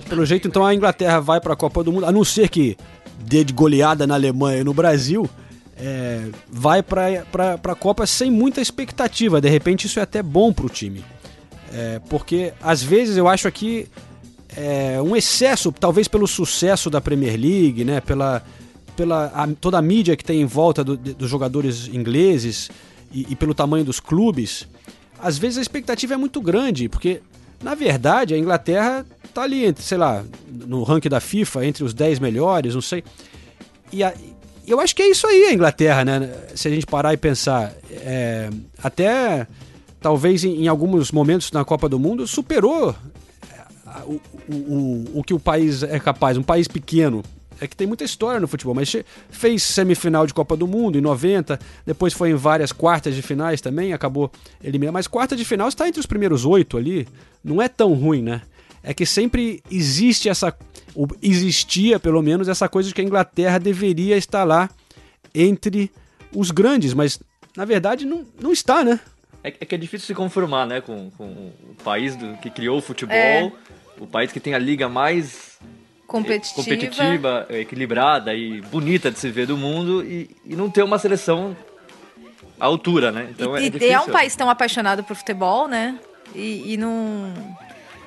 Pelo jeito, então, a Inglaterra vai para a Copa do Mundo, a não ser que dê de goleada na Alemanha e no Brasil, é, vai para a Copa sem muita expectativa. De repente, isso é até bom para o time. É, porque, às vezes, eu acho aqui é, um excesso, talvez pelo sucesso da Premier League, né, pela, pela a, toda a mídia que tem em volta do, dos jogadores ingleses e, e pelo tamanho dos clubes, às vezes a expectativa é muito grande, porque na verdade, a Inglaterra tá ali, entre, sei lá, no ranking da FIFA, entre os 10 melhores, não sei. E, a, eu acho que é isso aí a Inglaterra, né? Se a gente parar e pensar. É, até talvez em, em, alguns momentos na Copa do Mundo superou é, o, o, o, que o país é capaz. Um país pequeno. É que tem muita história no futebol, mas fez semifinal de Copa do Mundo em 90, depois foi em várias quartas de finais também, acabou eliminando. Mas quarta de final está entre os primeiros oito ali, não é tão ruim, né? É que sempre existe essa existia pelo menos essa coisa de que a Inglaterra deveria estar lá entre os grandes, mas na verdade não, não está, né? É, é que é difícil se conformar, né, com, com o país do, que criou o futebol, é. o país que tem a liga mais competitiva. competitiva, equilibrada e bonita de se ver do mundo e, e não ter uma seleção à altura, né? Então e, é, e é um país tão apaixonado por futebol, né? E, e não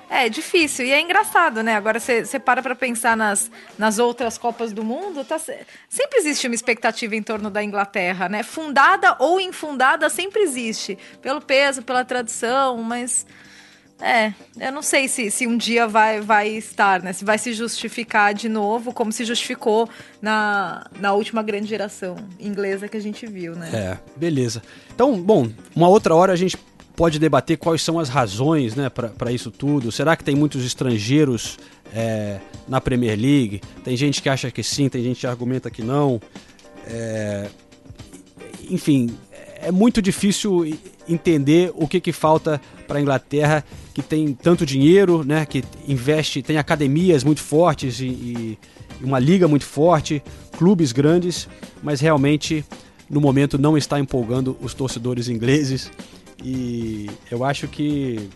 é, difícil. E é engraçado, né? Agora você para pra pensar nas, nas outras Copas do Mundo, tá, sempre existe uma expectativa em torno da Inglaterra, né? Fundada ou infundada, sempre existe. Pelo peso, pela tradição, mas. É, eu não sei se, se um dia vai, vai estar, né? Se vai se justificar de novo, como se justificou na, na última grande geração inglesa que a gente viu, né? É, beleza. Então, bom, uma outra hora a gente pode debater quais são as razões né, para isso tudo. Será que tem muitos estrangeiros é, na Premier League? Tem gente que acha que sim, tem gente que argumenta que não. É, enfim, é muito difícil entender o que, que falta para a Inglaterra, que tem tanto dinheiro, né, que investe, tem academias muito fortes e, e uma liga muito forte, clubes grandes, mas realmente no momento não está empolgando os torcedores ingleses e eu acho que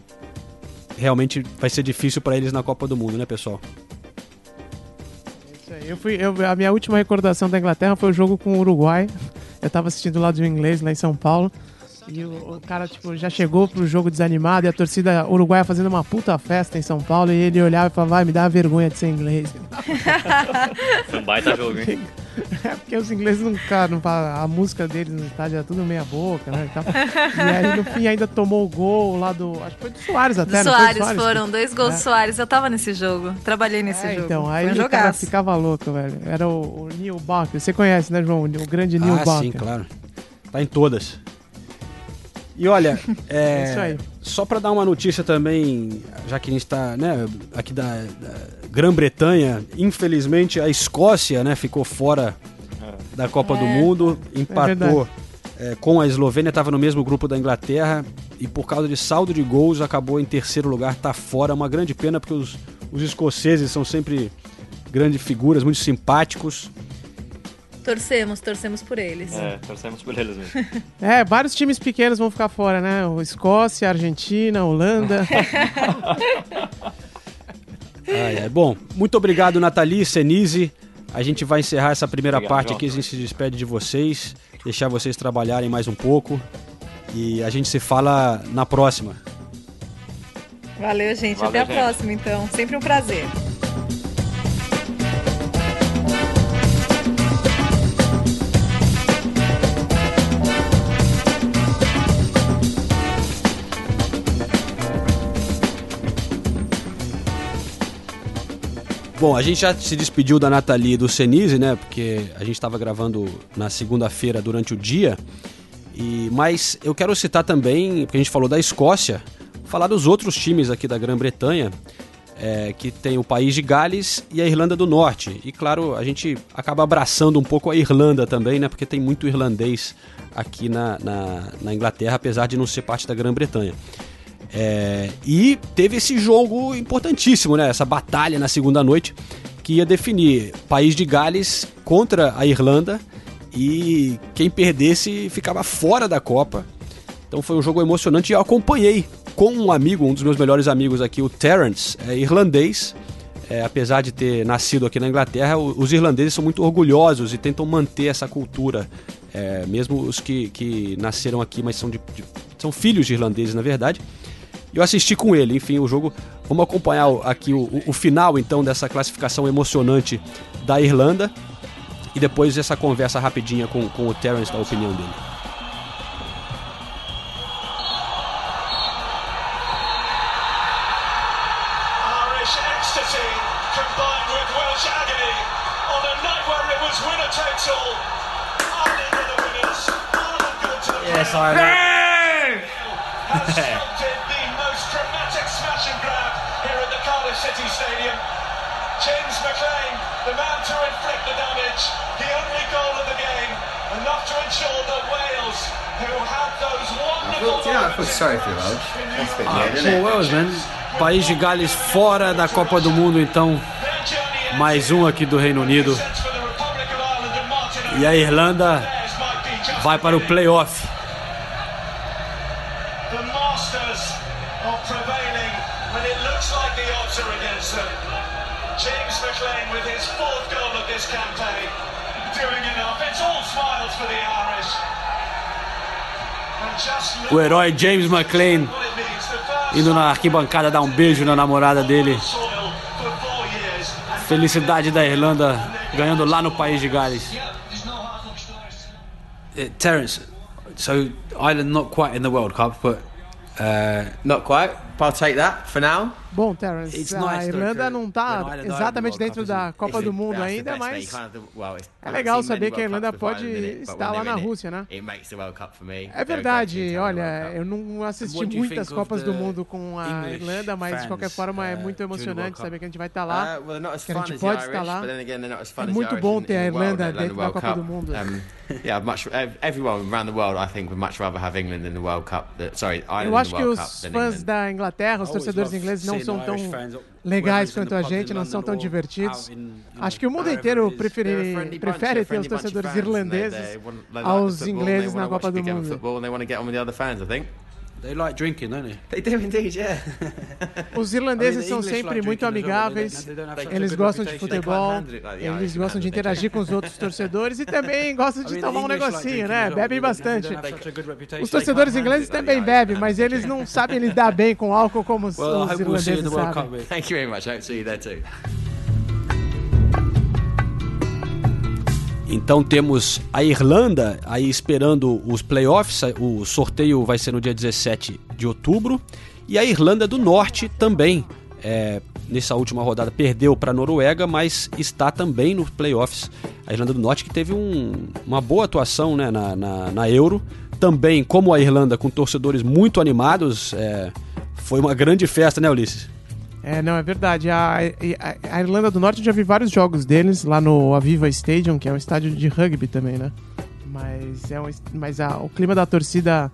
realmente vai ser difícil para eles na Copa do Mundo, né, pessoal? Eu fui, eu, a minha última recordação da Inglaterra foi o jogo com o Uruguai. Eu estava assistindo lá do inglês, lá em São Paulo. E o, o cara, tipo, já chegou pro jogo desanimado e a torcida uruguaia fazendo uma puta festa em São Paulo e ele olhava e falava, vai, me dá vergonha de ser inglês. Foi um baita jogo, hein? É porque os ingleses não, cara, não falam- a música deles no estádio era tudo meia boca, né? e tal. E aí no fim ainda tomou o gol lá do. Acho que foi do Soares até, do Soares foram dois gols É. do Soares. Eu tava nesse jogo. Trabalhei nesse É, jogo. então, aí Foi um o cara jogaço. ficava louco, velho. Era o, o Neil Bacher. Você conhece, né, João? O grande Neil ah, Bacher. sim, claro. Tá em todas. E olha, é, É isso aí. só para dar uma notícia também, já que a gente está né, aqui da, da Grã-Bretanha, infelizmente a Escócia né, ficou fora da Copa do É. Mundo, verdade. empatou é, com a Eslovênia, estava no mesmo grupo da Inglaterra e por causa de saldo de gols acabou em terceiro lugar, tá fora. Uma grande pena porque os, os escoceses são sempre grandes figuras, muito simpáticos. Torcemos, torcemos por eles. É, torcemos por eles mesmo. É, vários times pequenos vão ficar fora, né? O Escócia, Argentina, Holanda. Ai, ai. Bom, muito obrigado, Nathalie, Senise. A gente vai encerrar essa primeira Obrigado, parte João. aqui. A gente se despede de vocês, deixar vocês trabalharem mais um pouco. E a gente se fala na próxima. Valeu, gente. Valeu, Até a gente. próxima, então. Sempre um prazer. Bom, a gente já se despediu da Nathalie e do Senise, né? Porque a gente estava gravando na segunda-feira durante o dia. E mas eu quero citar também, porque a gente falou da Escócia, falar dos outros times aqui da Grã-Bretanha, é, que tem o país de Gales e a Irlanda do Norte. E claro, a gente acaba abraçando um pouco a Irlanda também, né? Porque tem muito irlandês aqui na, na, na Inglaterra, apesar de não ser parte da Grã-Bretanha. É, e teve esse jogo importantíssimo, né? Essa batalha na segunda noite que ia definir país de Gales contra a Irlanda e quem perdesse ficava fora da Copa. Então foi um jogo emocionante e eu acompanhei com um amigo, um dos meus melhores amigos aqui, o Terence, é irlandês. É, apesar de ter nascido aqui na Inglaterra, os irlandeses são muito orgulhosos e tentam manter essa cultura. É, mesmo os que, que nasceram aqui, mas são, de- de- são filhos de irlandeses, na verdade. E eu assisti com ele, enfim, o jogo. Vamos acompanhar aqui o, o- o final, então, dessa classificação emocionante da Irlanda. E depois essa conversa rapidinha com, com o Terence, da opinião dele. Irish ecstasy combined wonderful moments sorry for Welsh. That's a bit weird, isn't Pô, it? Wales, man. País de Gales fora da Copa do Mundo, então. Mais um aqui do Reino Unido. E a Irlanda vai para o playoff. James McLean with his fourth goal of this campaign, doing enough. It's all smiles for the Irish. O herói James McLean indo na arquibancada dar um beijo na namorada dele. Felicidade da Irlanda ganhando lá no país de Gales. Uh, Terence, so Ireland not quite in the World Cup, but uh, not quite. I'll take that for now. Bom, Terence, It's a Irlanda não está exatamente dentro da? Copa do Mundo ainda, mas é legal saber que a Irlanda pode estar lá na Rússia, né? É verdade, olha, eu não assisti muitas Copas do Mundo com a Irlanda, mas de qualquer forma é uh, muito emocionante saber que a gente vai estar lá. Uh, que a gente pode estar lá. É muito bom ter a Irlanda dentro da Copa do. Mundo. Eu acho que os fãs da Inglaterra, os torcedores ingleses não são tão legais quanto a gente, não são tão divertidos. Acho que o mundo inteiro prefere, prefere ter os torcedores irlandeses aos ingleses na Copa do Mundo. They like drinking, don't they? They do indeed, yeah. Os irlandeses I mean, the são English sempre like muito amigáveis, they don't- they don't have such a eles gostam de futebol, eles gostam de interagir com os outros torcedores e também gostam I de mean, tomar um like negocinho, né? Bebem they don't- bastante. Os torcedores ingleses também bebem, mas eles não sabem lidar bem com álcool como os, Well, os irlandeses sabem. Thank you very much. I hope to see you there too. Então temos a Irlanda aí esperando os playoffs. O sorteio vai ser no dia 17 de outubro. E a Irlanda do Norte também. é, nessa última rodada perdeu para a Noruega, mas está também nos playoffs. A Irlanda do Norte que teve um- uma boa atuação né, na, na- na Euro. Também, como a Irlanda, com torcedores muito animados. é, foi uma grande festa, né, Ulisses? É, não, é verdade. A, a- a Irlanda do Norte, já vi vários jogos deles lá no Aviva Stadium, que é um estádio de rugby também, né? Mas, é um, mas a- o clima da torcida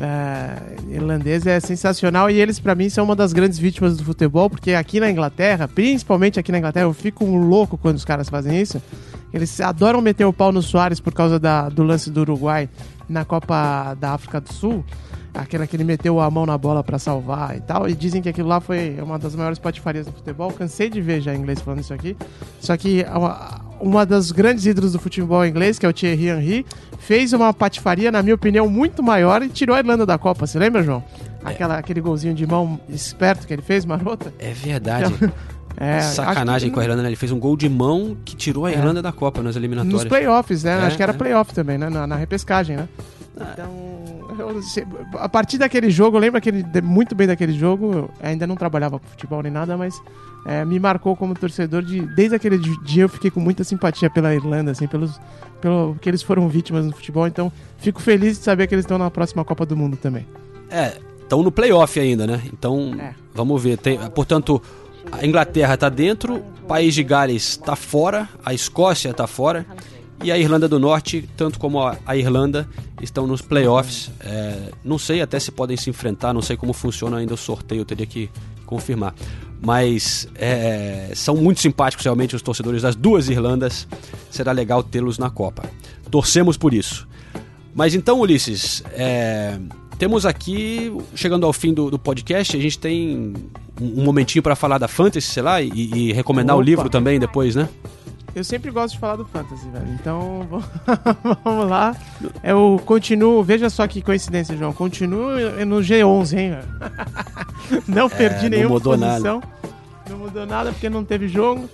é, irlandesa é sensacional e eles, pra mim, são uma das grandes vítimas do futebol, porque aqui na Inglaterra, principalmente aqui na Inglaterra, eu fico louco quando os caras fazem isso. Eles adoram meter o pau no Soares por causa da- do lance do Uruguai na Copa da África do Sul. Aquela que ele meteu a mão na bola pra salvar e tal. E dizem que aquilo lá foi uma das maiores patifarias do futebol. Cansei de ver já inglês falando isso aqui. Só que uma, uma das grandes ídolos do futebol inglês, que é o Thierry Henry, fez uma patifaria, na minha opinião, muito maior e tirou a Irlanda da Copa. Você lembra, João? Aquela, Aquele golzinho de mão esperto que ele fez, marota? É verdade. É, acho Sacanagem que- com a Irlanda, né? Ele fez um gol de mão que tirou a É. Irlanda da Copa nas eliminatórias. Nos playoffs, né? É, Acho que era é. playoff também, né? Na, na repescagem, né? Então, eu a partir daquele jogo, eu lembro aquele, muito bem daquele jogo. Ainda não trabalhava com futebol nem nada, mas é, me marcou como torcedor. De, desde aquele di- dia eu fiquei com muita simpatia pela Irlanda, assim, pelos, pelo que eles foram vítimas no futebol. Então, fico feliz de saber que eles estão na próxima Copa do Mundo também. É, estão no playoff ainda, né? Então, É. vamos ver. Tem- portanto, a Inglaterra tá dentro, o País de Gales tá fora, a Escócia tá fora e a Irlanda do Norte, tanto como a, Irlanda, estão nos playoffs. É, não sei até se podem se enfrentar, não sei como funciona ainda o sorteio, eu teria que confirmar. Mas é, são muito simpáticos realmente os torcedores das duas Irlandas. Será legal tê-los na Copa. Torcemos por isso. Mas então, Ulisses, é, temos aqui, chegando ao fim do, do podcast, a gente tem um, um momentinho para falar da Fantasy, sei lá, e, e recomendar o Opa. livro também depois, né? Eu sempre gosto de falar do Fantasy, velho. Então, vamos lá. Eu continuo, veja só que coincidência, João. Continuo no G11, hein, velho. Não perdi não nenhuma posição. Não mudou nada porque não teve jogo.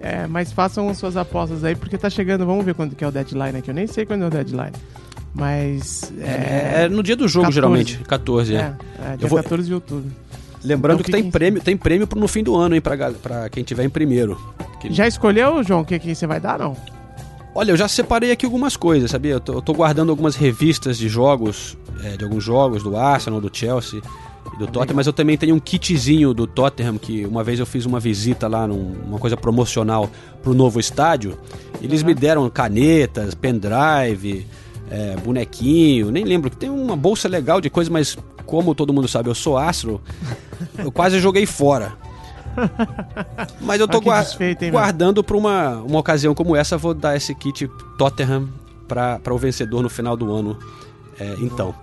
É, mas façam suas apostas aí, porque tá chegando. Vamos ver quando que é o deadline aqui. Eu nem sei quando é o deadline. Mas. É, é no dia do jogo, 14. geralmente, 14, é. É, é dia Eu vou- 14 de outubro. Lembrando Então que tem prêmio, tem prêmio no fim do ano, hein, pra, pra quem tiver em primeiro. Já escolheu, João, o que, que você vai dar, não? Olha, eu já separei aqui algumas coisas, sabia? Eu tô, eu tô guardando algumas revistas de jogos, é, de alguns jogos do Arsenal, do Chelsea e do Tottenham, mas eu também tenho um kitzinho do Tottenham, que uma vez eu fiz uma visita lá, num- uma coisa promocional pro novo estádio. Eles me deram canetas, pendrive, é, bonequinho, nem lembro, tem uma bolsa legal de coisa, mas como todo mundo sabe, eu sou astro, eu quase joguei fora. Mas eu tô Ah, que gua- desfeito, hein, guardando para uma, uma ocasião como essa, vou dar esse kit Tottenham para o vencedor no final do ano. É, então.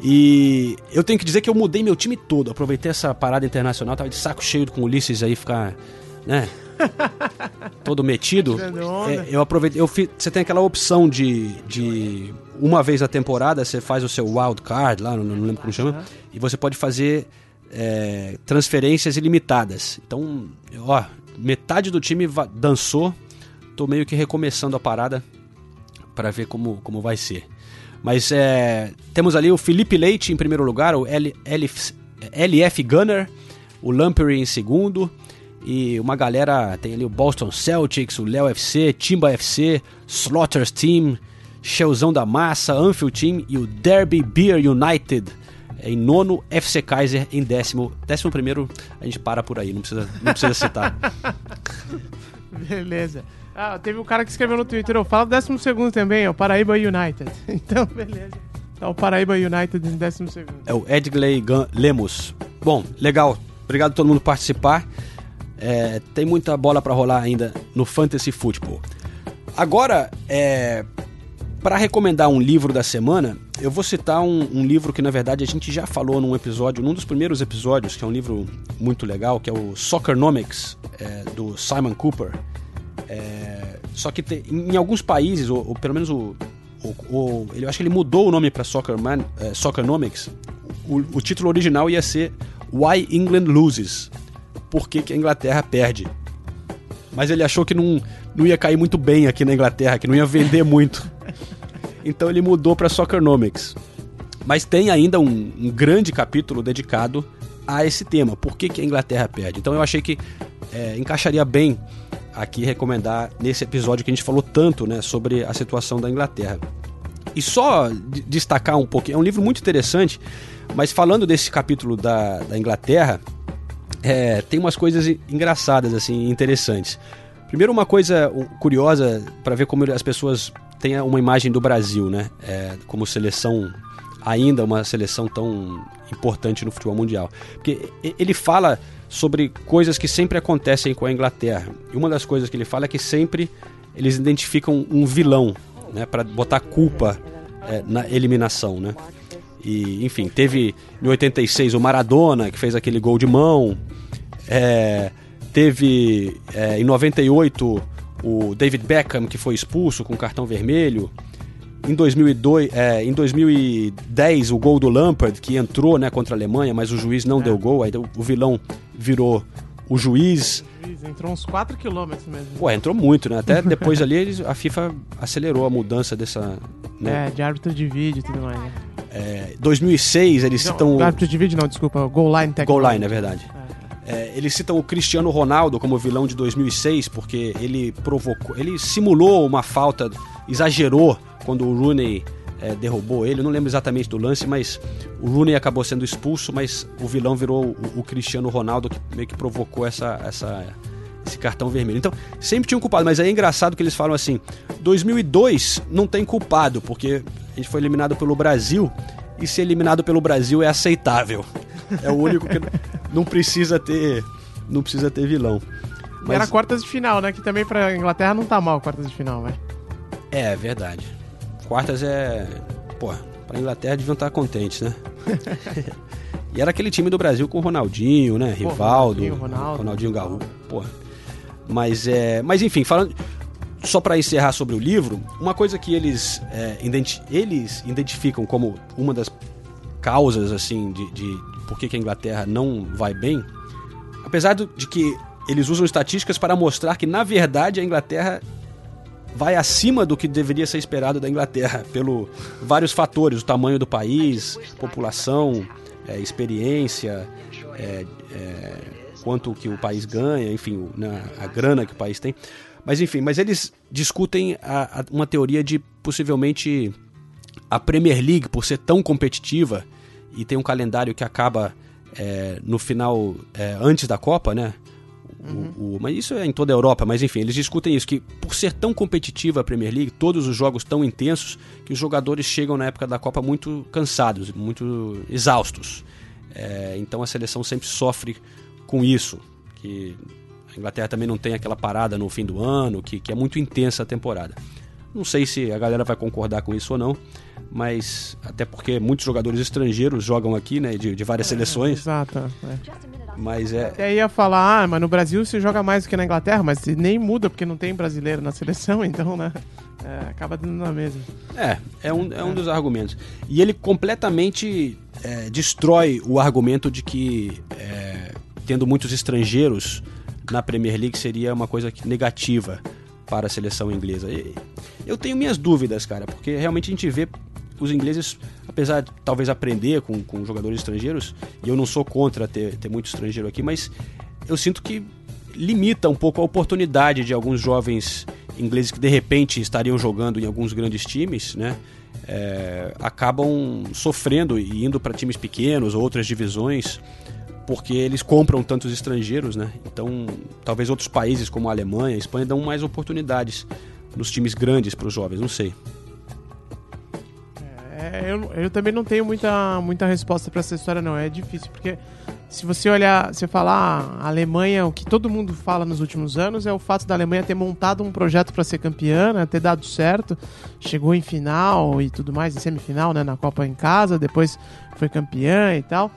E eu tenho que dizer que eu mudei meu time todo. Aproveitei essa parada internacional, tava de saco cheio com o Ulisses aí ficar, né? todo metido. É, eu aproveitei, eu fiz, você tem aquela opção de, de uma vez a temporada, você faz o seu wild card lá, não, não lembro como chama, e você pode fazer é, transferências ilimitadas. Então, ó, metade do time dançou, tô meio que recomeçando a parada para ver como, como vai ser. Mas é, temos ali o Felipe Leite em primeiro lugar, o L, LF, LF Gunner, o Lampery em segundo. E uma galera, tem ali o Boston Celtics, o Léo FC, Timba FC, Slaughters Team, Shellzão da Massa, Anfield Team e o Derby Beer United em nono, FC Kaiser em décimo. Décimo primeiro, a gente para por aí, não precisa, não precisa citar. Beleza. Ah, teve um cara que escreveu no Twitter, eu falo décimo segundo também, é o Paraíba United. Então, beleza. Tá o Paraíba United em décimo segundo. É o Edgley Lemos. Bom, legal. Obrigado a todo mundo por participar. É, tem muita bola para rolar ainda no Fantasy Football. Agora, é, para recomendar um livro da semana, eu vou citar um, um, livro que, na verdade, a gente já falou num episódio, num dos primeiros episódios, que é um livro muito legal, que é o Soccernomics, é, do Simon Cooper. É, só que te, em alguns países, ou, ou pelo menos o, o, o, eu acho que ele mudou o nome para Soccerman, é, Soccernomics. O, o, título original ia ser Why England Loses. Por que, que a Inglaterra perde? Mas ele achou que não, não ia cair muito bem aqui na Inglaterra, que não ia vender muito. Então ele mudou para Soccernomics. Mas tem ainda um, um, grande capítulo dedicado a esse tema. Por que, que a Inglaterra perde? Então eu achei que é, encaixaria bem aqui recomendar nesse episódio que a gente falou tanto né, sobre a situação da Inglaterra. E só destacar um pouquinho, é um livro muito interessante, mas falando desse capítulo da, da Inglaterra, é, tem umas coisas engraçadas, assim, interessantes. Primeiro, uma coisa curiosa para ver como as pessoas têm uma imagem do Brasil, né? É, como seleção, ainda uma seleção tão importante no futebol mundial. Porque ele fala sobre coisas que sempre acontecem com a Inglaterra. E uma das coisas que ele fala é que sempre eles identificam um vilão, né, para botar culpa é, na eliminação, né? E, enfim, teve em 86 o Maradona, que fez aquele gol de mão. É, teve é, em 98 o David Beckham, que foi expulso com cartão vermelho. Em, 2002, é, em 2010, o gol do Lampard, que entrou né, contra a Alemanha, mas o juiz não é. deu gol, aí o vilão virou o juiz. Entrou uns 4 km mesmo. Pô, entrou muito, né? Até depois ali a FIFA acelerou a mudança dessa. Né? É, de árbitro de vídeo e tudo mais, né? É, 2006, eles não, citam. Árbitro de vídeo não, desculpa, Goal Line Technology. Goal Line, é verdade. É, eles citam o Cristiano Ronaldo como vilão de 2006 porque ele provocou, ele simulou uma falta, exagerou quando o Rooney é, derrubou ele. Eu não lembro exatamente do lance, mas o Rooney acabou sendo expulso, mas o vilão virou o, o Cristiano Ronaldo que meio que provocou essa, essa, esse cartão vermelho. Então, sempre tinha um culpado, mas aí é engraçado que eles falam assim: 2002 não tem culpado, porque a gente foi eliminado pelo Brasil e ser eliminado pelo Brasil é aceitável. É o único que não precisa ter, não precisa ter vilão. Mas... Era quartas de final, né? Que também pra Inglaterra não tá mal quartas de final, vai. É, verdade. Quartas é. Pô, pra Inglaterra deviam estar contentes, né? e era aquele time do Brasil com o Ronaldinho, né? Pô, Rivaldo, Ronaldinho, Ronaldo. Ronaldinho Gaúcho. Porra. Mas é. Mas enfim, falando. Só para encerrar sobre o livro, uma coisa que eles, é, identi eles identificam como uma das causas assim de, de por que a Inglaterra não vai bem, apesar de que eles usam estatísticas para mostrar que na verdade a Inglaterra vai acima do que deveria ser esperado da Inglaterra, pelo vários fatores, o tamanho do país, população, é, experiência, é, é, quanto que o país ganha, enfim, a grana que o país tem. Mas enfim, mas eles discutem a, a, uma teoria de possivelmente a Premier League, por ser tão competitiva e tem um calendário que acaba é, no final, é, antes da Copa, né? Uhum. O, o, mas isso é em toda a Europa, mas enfim, eles discutem isso, que por ser tão competitiva a Premier League, todos os jogos tão intensos, que os jogadores chegam na época da Copa muito cansados, muito exaustos. É, então a seleção sempre sofre com isso, que a Inglaterra também não tem aquela parada no fim do ano, que, que é muito intensa a temporada. Não sei se a galera vai concordar com isso ou não, mas até porque muitos jogadores estrangeiros jogam aqui, né, de, de várias é, seleções. Exato. É. Mas é. Até ia falar, ah, mas no Brasil se joga mais do que na Inglaterra, mas nem muda porque não tem brasileiro na seleção, então, né? É, acaba dando na mesma. É, é um, é um dos argumentos. E ele completamente é, destrói o argumento de que é, tendo muitos estrangeiros na Premier League seria uma coisa negativa para a seleção inglesa. Eu tenho minhas dúvidas, cara, porque realmente a gente vê os ingleses, apesar de talvez aprender com, com jogadores estrangeiros, e eu não sou contra ter, ter muito estrangeiro aqui, mas eu sinto que limita um pouco a oportunidade de alguns jovens ingleses que de repente estariam jogando em alguns grandes times, né? É, acabam sofrendo e indo para times pequenos ou outras divisões porque eles compram tantos estrangeiros, né? Então, talvez outros países como a Alemanha, a Espanha dão mais oportunidades nos times grandes para os jovens, não sei. É, eu, eu também não tenho muita, muita resposta para essa história, não. É difícil, porque se você olhar, você falar a Alemanha, o que todo mundo fala nos últimos anos é o fato da Alemanha ter montado um projeto para ser campeã, né, ter dado certo, chegou em final e tudo mais, em semifinal, né, na Copa em casa, depois foi campeã e tal.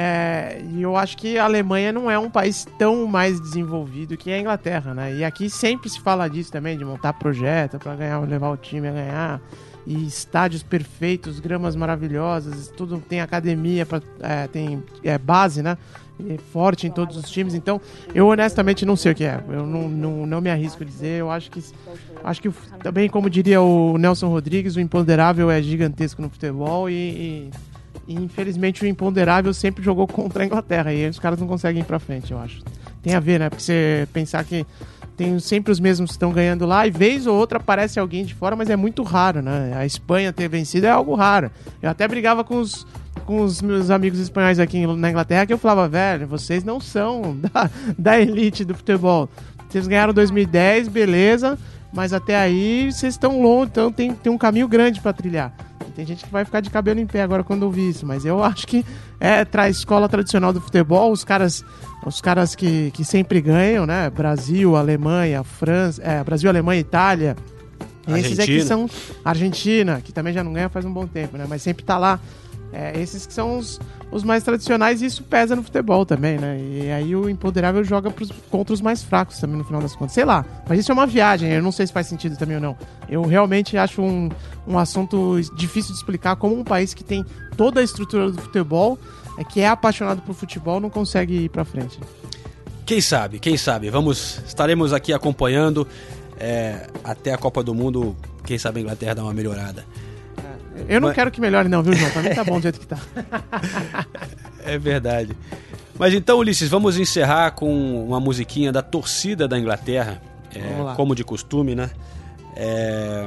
É, e eu acho que a Alemanha não é um país tão mais desenvolvido que a Inglaterra, né? E aqui sempre se fala disso também, de montar projeto para ganhar, levar o time a ganhar e estádios perfeitos, gramas maravilhosas, tudo tem academia, pra, é, tem é, base, né? Forte em todos os times. Então, eu honestamente não sei o que é. Eu não, não, não me arrisco a dizer. Eu acho que, acho que também, como diria o Nelson Rodrigues, o imponderável é gigantesco no futebol e, e, e infelizmente o imponderável sempre jogou contra a Inglaterra e os caras não conseguem ir pra frente, eu acho. Tem a ver, né? Porque você pensar que tem sempre os mesmos que estão ganhando lá, e vez ou outra aparece alguém de fora, mas é muito raro, né? A Espanha ter vencido é algo raro. Eu até brigava com os, com os meus amigos espanhóis aqui na Inglaterra, que eu falava, velho, vocês não são da, da elite do futebol. Vocês ganharam 2010, beleza, mas até aí vocês estão longe, então tem, tem um caminho grande para trilhar. Tem gente que vai ficar de cabelo em pé agora quando ouvir isso, mas eu acho que é a escola tradicional do futebol, os caras os caras que, que sempre ganham, né? Brasil, Alemanha, França, é, Brasil, Alemanha, Itália. Esses aqui são Argentina, que também já não ganha faz um bom tempo, né? Mas sempre tá lá. É, esses que são os, os mais tradicionais e isso pesa no futebol também, né? E aí o imponderável joga pros, contra os mais fracos também no final das contas. Sei lá, mas isso é uma viagem, eu não sei se faz sentido também ou não. Eu realmente acho um, um assunto difícil de explicar como um país que tem toda a estrutura do futebol é que é apaixonado por futebol não consegue ir para frente. Quem sabe, quem sabe? Vamos, estaremos aqui acompanhando é, até a Copa do Mundo. Quem sabe a Inglaterra dá uma melhorada. Eu não Mas... quero que melhore, não, viu, João? Pra mim tá bom do jeito que tá. é verdade. Mas então, Ulisses, vamos encerrar com uma musiquinha da torcida da Inglaterra. É, como de costume, né? É,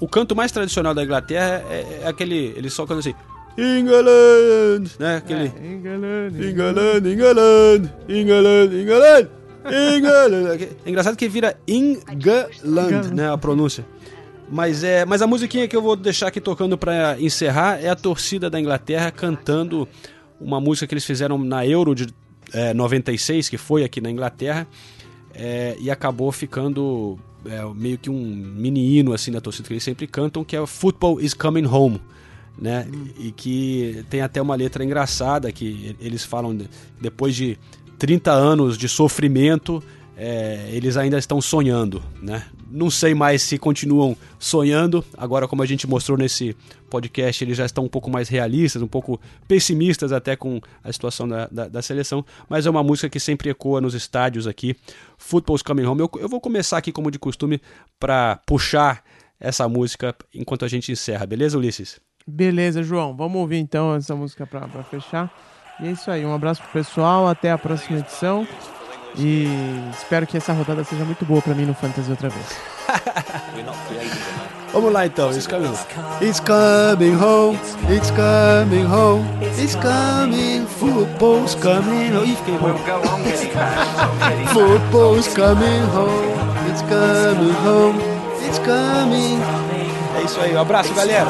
o canto mais tradicional da Inglaterra é, é aquele. Eles só cantam assim. England, né? Aquele. É, England, England, England, England, England, England. É engraçado que vira England, né? A pronúncia. Mas é, mas a musiquinha que eu vou deixar aqui tocando para encerrar é a torcida da Inglaterra cantando uma música que eles fizeram na Euro de é, 96, que foi aqui na Inglaterra, é, e acabou ficando é, meio que um mini hino assim da torcida que eles sempre cantam, que é Football is Coming Home né? Hum. E que tem até uma letra engraçada que eles falam de, depois de 30 anos de sofrimento, é, eles ainda estão sonhando, né? Não sei mais se continuam sonhando. Agora, como a gente mostrou nesse podcast, eles já estão um pouco mais realistas, um pouco pessimistas até com a situação da, da, da seleção. Mas é uma música que sempre ecoa nos estádios aqui. Football's Coming Home. Eu, eu vou começar aqui, como de costume, para puxar essa música enquanto a gente encerra, beleza, Ulisses? Beleza, João. Vamos ouvir então essa música pra fechar. E é isso aí. Um abraço pro pessoal. Até a próxima edição. E espero que essa rodada seja muito boa pra mim no Fantasy outra vez. Vamos lá então, it's coming. It's coming home, it's coming home, it's coming, football's coming home. Football's coming home, it's coming home, it's coming. É isso aí, um abraço galera.